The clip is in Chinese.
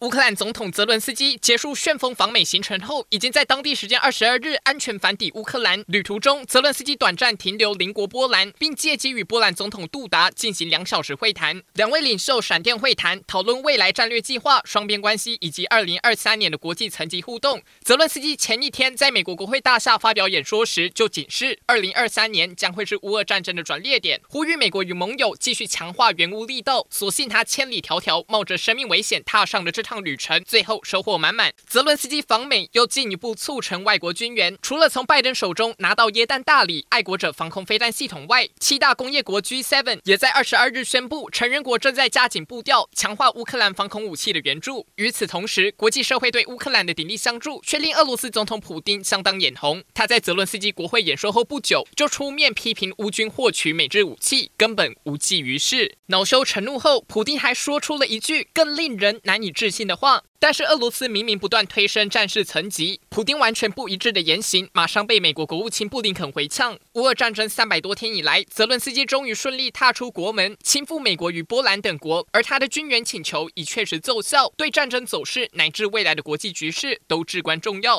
乌克兰总统泽伦斯基结束旋风访美行程后，已经在当地时间二十二日安全返抵乌克兰。旅途中，泽伦斯基短暂停留邻国波兰，并借机与波兰总统杜达进行两小时会谈。两位领袖闪电会谈，讨论未来战略计划、双边关系以及二零二三年的国际层级互动。泽伦斯基前一天在美国国会大厦发表演说时，就警示二零二三年将会是乌俄战争的转捩点，呼吁美国与盟友继续强化援乌力道。所幸他千里迢迢冒着生命危险踏上了这场趟旅程，最后收获满满。泽伦斯基访美又进一步促成外国军援，除了从拜登手中拿到耶诞大礼——爱国者防空飞弹系统外，七大工业国 G7 也在二十二日宣布，成员国正在加紧步调，强化乌克兰防空武器的援助。与此同时，国际社会对乌克兰的鼎力相助，却令俄罗斯总统普丁相当眼红。他在泽伦斯基国会演说后不久，就出面批评乌军获取美制武器根本无济于事。恼羞成怒后，普丁还说出了一句更令人难以置信的话。但是俄罗斯明明不断推升战事层级，普丁完全不一致的言行，马上被美国国务卿布林肯回呛。乌俄战争三百多天以来，泽伦斯基终于顺利踏出国门，亲赴美国与波兰等国，而他的军援请求已确实奏效，对战争走势乃至未来的国际局势都至关重要。